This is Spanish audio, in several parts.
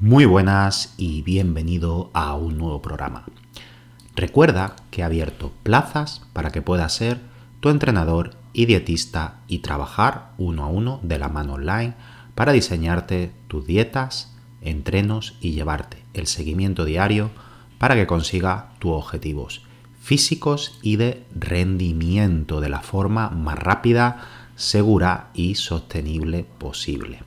Muy buenas y bienvenido a un nuevo programa. Recuerda que he abierto plazas para que puedas ser tu entrenador y dietista y trabajar uno a uno de la mano online para diseñarte tus dietas, entrenos y llevarte el seguimiento diario para que consiga tus objetivos físicos y de rendimiento de la forma más rápida, segura y sostenible posible.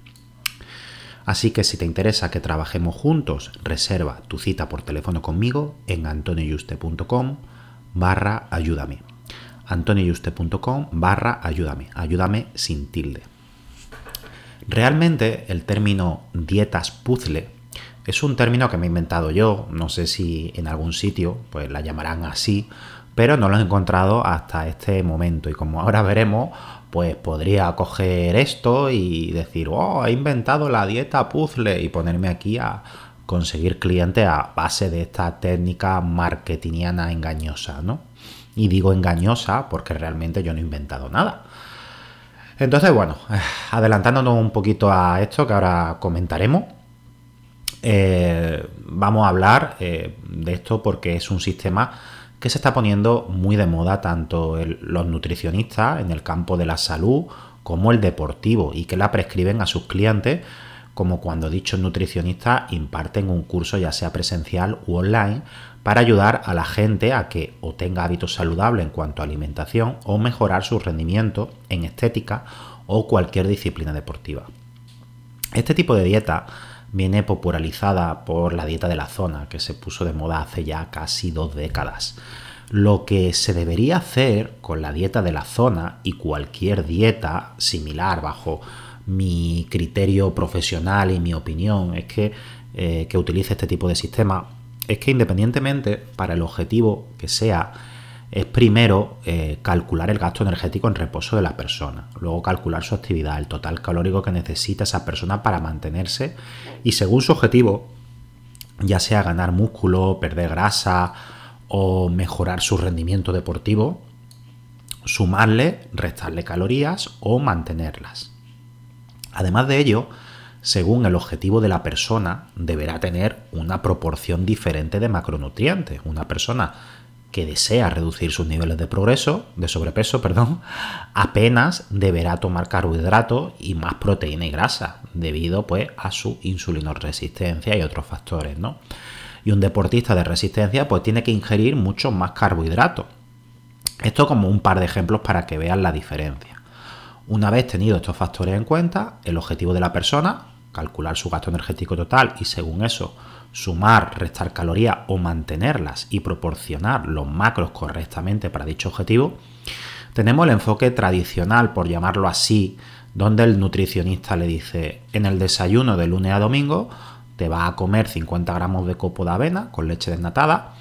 Así que si te interesa que trabajemos juntos, reserva tu cita por teléfono conmigo en antonioyuste.com barra ayúdame. antonioyuste.com barra ayúdame. Ayúdame sin tilde. Realmente el término dietas puzzle es un término que me he inventado yo, no sé si en algún sitio pues la llamarán así, pero no lo he encontrado hasta este momento y como ahora veremos, pues podría coger esto y decir, oh, he inventado la dieta puzzle y ponerme aquí a conseguir clientes a base de esta técnica marketingiana engañosa, ¿no? Y digo engañosa porque realmente yo no he inventado nada. Entonces, bueno, adelantándonos un poquito a esto que ahora comentaremos, eh, vamos a hablar eh, de esto porque es un sistema que se está poniendo muy de moda tanto los nutricionistas en el campo de la salud como el deportivo y que la prescriben a sus clientes como cuando dichos nutricionistas imparten un curso ya sea presencial u online para ayudar a la gente a que o tenga hábitos saludables en cuanto a alimentación o mejorar su rendimiento en estética o cualquier disciplina deportiva. Este tipo de dieta viene popularizada por la dieta de la zona, que se puso de moda hace ya casi dos décadas. Lo que se debería hacer con la dieta de la zona y cualquier dieta similar bajo mi criterio profesional y mi opinión es que, eh, que utilice este tipo de sistema, es que independientemente para el objetivo que sea, es primero eh, calcular el gasto energético en reposo de la persona, luego calcular su actividad, el total calórico que necesita esa persona para mantenerse y según su objetivo, ya sea ganar músculo, perder grasa o mejorar su rendimiento deportivo, sumarle, restarle calorías o mantenerlas. Además de ello, según el objetivo de la persona, deberá tener una proporción diferente de macronutrientes. Una persona que desea reducir sus niveles de progreso, de sobrepeso, perdón, apenas deberá tomar carbohidratos y más proteína y grasa, debido pues a su insulinoresistencia y otros factores, ¿no? Y un deportista de resistencia pues tiene que ingerir mucho más carbohidratos. Esto como un par de ejemplos para que vean la diferencia. Una vez tenido estos factores en cuenta, el objetivo de la persona, calcular su gasto energético total y según eso sumar, restar calorías o mantenerlas y proporcionar los macros correctamente para dicho objetivo, tenemos el enfoque tradicional, por llamarlo así, donde el nutricionista le dice, en el desayuno de lunes a domingo te va a comer 50 gramos de copo de avena con leche desnatada,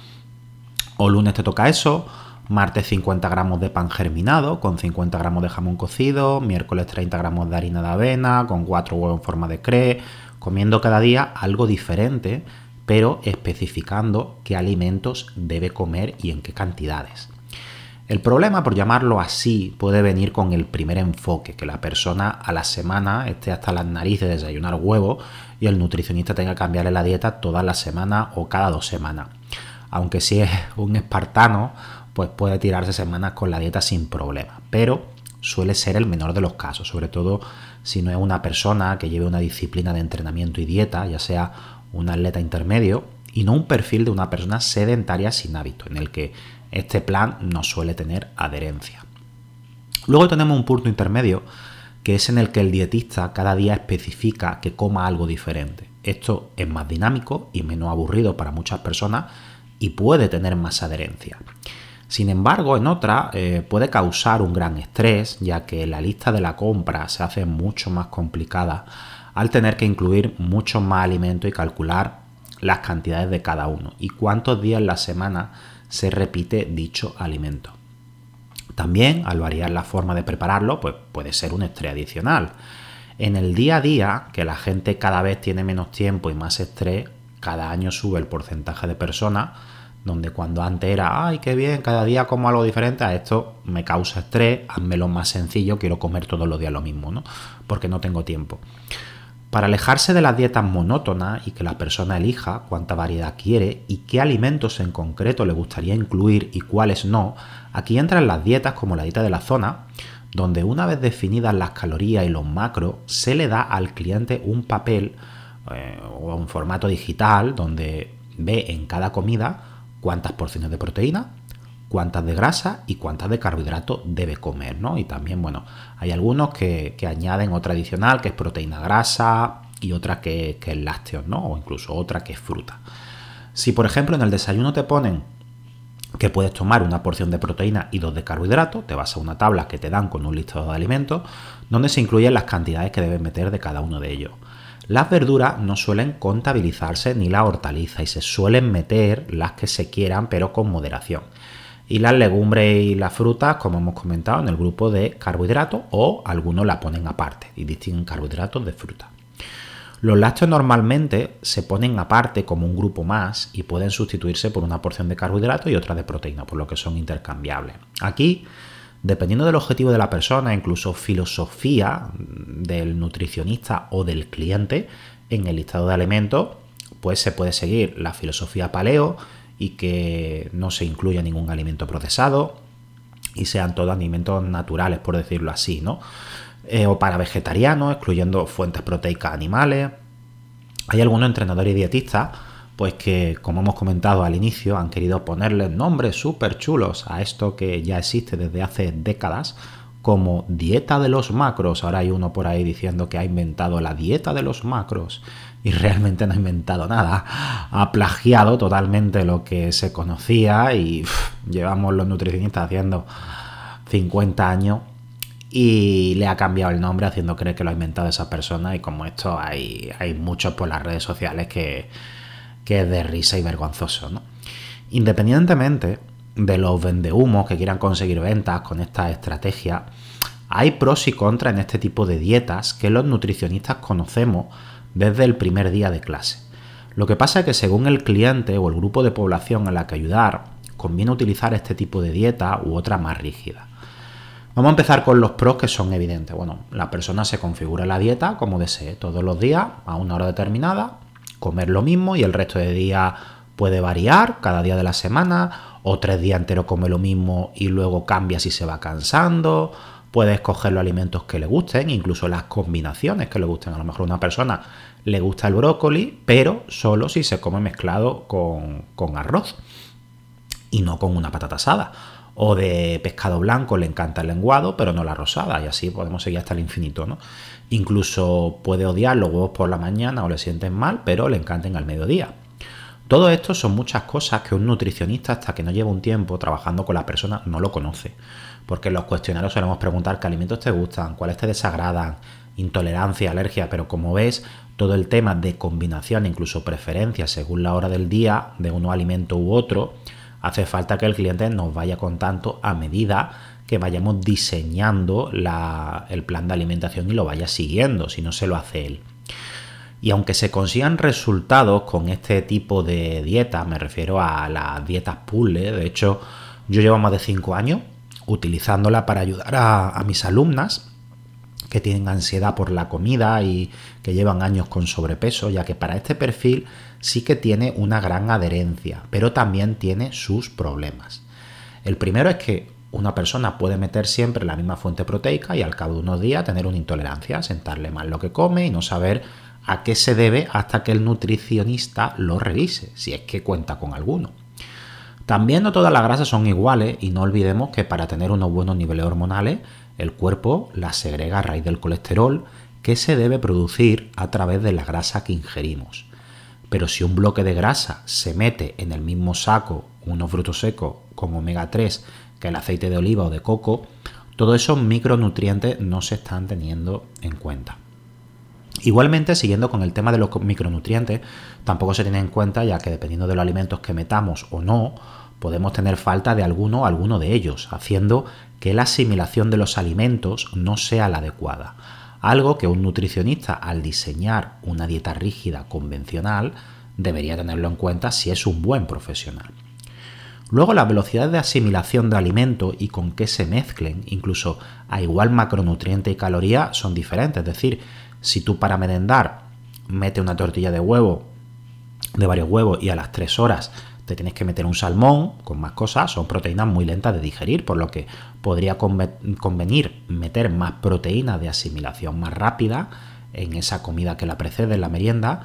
o lunes te toca eso, martes 50 gramos de pan germinado con 50 gramos de jamón cocido, miércoles 30 gramos de harina de avena con 4 huevos en forma de cre, comiendo cada día algo diferente, pero especificando qué alimentos debe comer y en qué cantidades. El problema, por llamarlo así, puede venir con el primer enfoque, que la persona a la semana esté hasta las narices de desayunar huevo y el nutricionista tenga que cambiarle la dieta toda la semana o cada dos semanas. Aunque si es un espartano, pues puede tirarse semanas con la dieta sin problema. Pero suele ser el menor de los casos, sobre todo si no es una persona que lleve una disciplina de entrenamiento y dieta, ya sea un atleta intermedio, y no un perfil de una persona sedentaria sin hábito, en el que este plan no suele tener adherencia. Luego tenemos un punto intermedio, que es en el que el dietista cada día especifica que coma algo diferente. Esto es más dinámico y menos aburrido para muchas personas y puede tener más adherencia. Sin embargo, en otra eh, puede causar un gran estrés, ya que la lista de la compra se hace mucho más complicada al tener que incluir mucho más alimento y calcular las cantidades de cada uno y cuántos días en la semana se repite dicho alimento. También, al variar la forma de prepararlo, pues puede ser un estrés adicional. En el día a día, que la gente cada vez tiene menos tiempo y más estrés, cada año sube el porcentaje de personas donde cuando antes era, ay, qué bien, cada día como algo diferente, a esto me causa estrés, házmelo más sencillo, quiero comer todos los días lo mismo, ¿no? Porque no tengo tiempo. Para alejarse de las dietas monótonas y que la persona elija cuánta variedad quiere y qué alimentos en concreto le gustaría incluir y cuáles no, aquí entran las dietas como la dieta de la zona, donde una vez definidas las calorías y los macros, se le da al cliente un papel eh, o un formato digital donde ve en cada comida cuántas porciones de proteína, cuántas de grasa y cuántas de carbohidrato debe comer, ¿no? Y también, bueno, hay algunos que, añaden otra adicional que es proteína grasa y otra que, que es lácteos, ¿no? O incluso otra que es fruta. Si, por ejemplo, en el desayuno te ponen que puedes tomar una porción de proteína y dos de carbohidrato, te vas a una tabla que te dan con un listado de alimentos donde se incluyen las cantidades que debes meter de cada uno de ellos. Las verduras no suelen contabilizarse ni la hortaliza y se suelen meter las que se quieran pero con moderación. Y las legumbres y las frutas, como hemos comentado, en el grupo de carbohidratos o algunos la ponen aparte y distinguen carbohidratos de fruta. Los lácteos normalmente se ponen aparte como un grupo más y pueden sustituirse por una porción de carbohidratos y otra de proteína, por lo que son intercambiables. Aquí Dependiendo del objetivo de la persona, incluso filosofía del nutricionista o del cliente, en el listado de alimentos, pues se puede seguir la filosofía paleo y que no se incluya ningún alimento procesado y sean todos alimentos naturales, por decirlo así, ¿no? Eh, o para vegetarianos, excluyendo fuentes proteicas animales. Hay algunos entrenadores y dietistas pues que, como hemos comentado al inicio, han querido ponerle nombres súper chulos a esto que ya existe desde hace décadas, como dieta de los macros. Ahora hay uno por ahí diciendo que ha inventado la dieta de los macros y realmente no ha inventado nada. Ha plagiado totalmente lo que se conocía y llevamos los nutricionistas haciendo 50 años y le ha cambiado el nombre haciendo creer que lo ha inventado esa persona y como esto hay, hay muchos por las redes sociales que que es de risa y vergonzoso. ¿no? Independientemente de los vendehumos que quieran conseguir ventas con esta estrategia, hay pros y contras en este tipo de dietas que los nutricionistas conocemos desde el primer día de clase. Lo que pasa es que según el cliente o el grupo de población a la que ayudar, conviene utilizar este tipo de dieta u otra más rígida. Vamos a empezar con los pros que son evidentes. Bueno, la persona se configura la dieta como desee, todos los días, a una hora determinada, comer lo mismo y el resto de días puede variar cada día de la semana o tres días enteros come lo mismo y luego cambia si se va cansando. Puede escoger los alimentos que le gusten, incluso las combinaciones que le gusten. A lo mejor a una persona le gusta el brócoli, pero solo si se come mezclado con, con arroz y no con una patata asada. O de pescado blanco le encanta el lenguado, pero no la rosada, y así podemos seguir hasta el infinito, ¿no? Incluso puede odiar los huevos por la mañana o le sienten mal, pero le encanten al mediodía. Todo esto son muchas cosas que un nutricionista, hasta que no lleva un tiempo trabajando con la persona, no lo conoce. Porque en los cuestionarios solemos preguntar qué alimentos te gustan, cuáles te desagradan, intolerancia, alergia, pero como ves, todo el tema de combinación, incluso preferencias según la hora del día de uno alimento u otro, hace falta que el cliente nos vaya contando a medida que vayamos diseñando el plan de alimentación y lo vaya siguiendo, si no se lo hace él. Y aunque se consigan resultados con este tipo de dieta, me refiero a las dietas puzzle, de hecho yo llevo más de 5 años utilizándola para ayudar a, mis alumnas que tienen ansiedad por la comida y que llevan años con sobrepeso, ya que para este perfil sí que tiene una gran adherencia, pero también tiene sus problemas. El primero es que una persona puede meter siempre la misma fuente proteica y al cabo de unos días tener una intolerancia, sentarle mal lo que come y no saber a qué se debe hasta que el nutricionista lo revise, si es que cuenta con alguno. También no todas las grasas son iguales y no olvidemos que para tener unos buenos niveles hormonales, el cuerpo las segrega a raíz del colesterol que se debe producir a través de la grasa que ingerimos. Pero si un bloque de grasa se mete en el mismo saco unos frutos secos con omega 3 que el aceite de oliva o de coco, todos esos micronutrientes no se están teniendo en cuenta. Igualmente, siguiendo con el tema de los micronutrientes, tampoco se tiene en cuenta ya que dependiendo de los alimentos que metamos o no, podemos tener falta de alguno o alguno de ellos, haciendo que la asimilación de los alimentos no sea la adecuada. Algo que un nutricionista al diseñar una dieta rígida convencional debería tenerlo en cuenta si es un buen profesional. Luego la velocidad de asimilación de alimento y con qué se mezclen, incluso a igual macronutriente y caloría, son diferentes. Es decir, si tú para merendar mete una tortilla de huevo, de varios huevos, y a las 3 horas te tienes que meter un salmón con más cosas, son proteínas muy lentas de digerir, por lo que podría convenir meter más proteínas de asimilación más rápida en esa comida que la precede, en la merienda,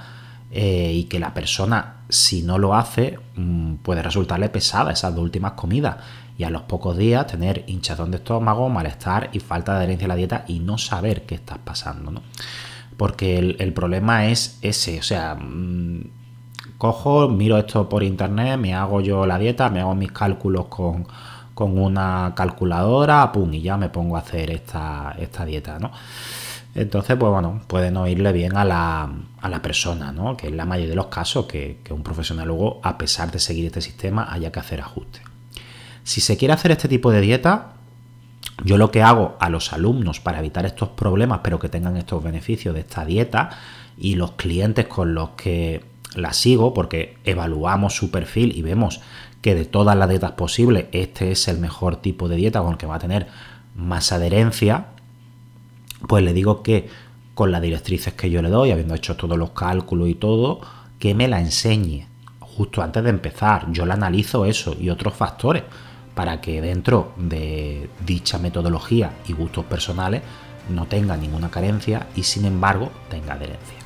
eh, y que la persona, si no lo hace, mm, puede resultarle pesada esas dos últimas comidas y a los pocos días tener hinchazón de estómago, malestar y falta de adherencia a la dieta y no saber qué estás pasando, ¿no? Porque el, problema es ese, o sea, mm, cojo, miro esto por internet, me hago yo la dieta, me hago mis cálculos con, con una calculadora, pum, y ya me pongo a hacer esta, esta dieta, ¿no? Entonces, pues bueno, puede no irle bien a la, a la persona, ¿no? Que es la mayoría de los casos que, un profesional luego, a pesar de seguir este sistema, haya que hacer ajustes. Si se quiere hacer este tipo de dieta, yo lo que hago a los alumnos para evitar estos problemas, pero que tengan estos beneficios de esta dieta, y los clientes con los que la sigo, porque evaluamos su perfil y vemos que de todas las dietas posibles, este es el mejor tipo de dieta con el que va a tener más adherencia, pues le digo que con las directrices que yo le doy, habiendo hecho todos los cálculos y todo, que me la enseñe justo antes de empezar. Yo la analizo eso y otros factores para que dentro de dicha metodología y gustos personales no tenga ninguna carencia y sin embargo tenga adherencia.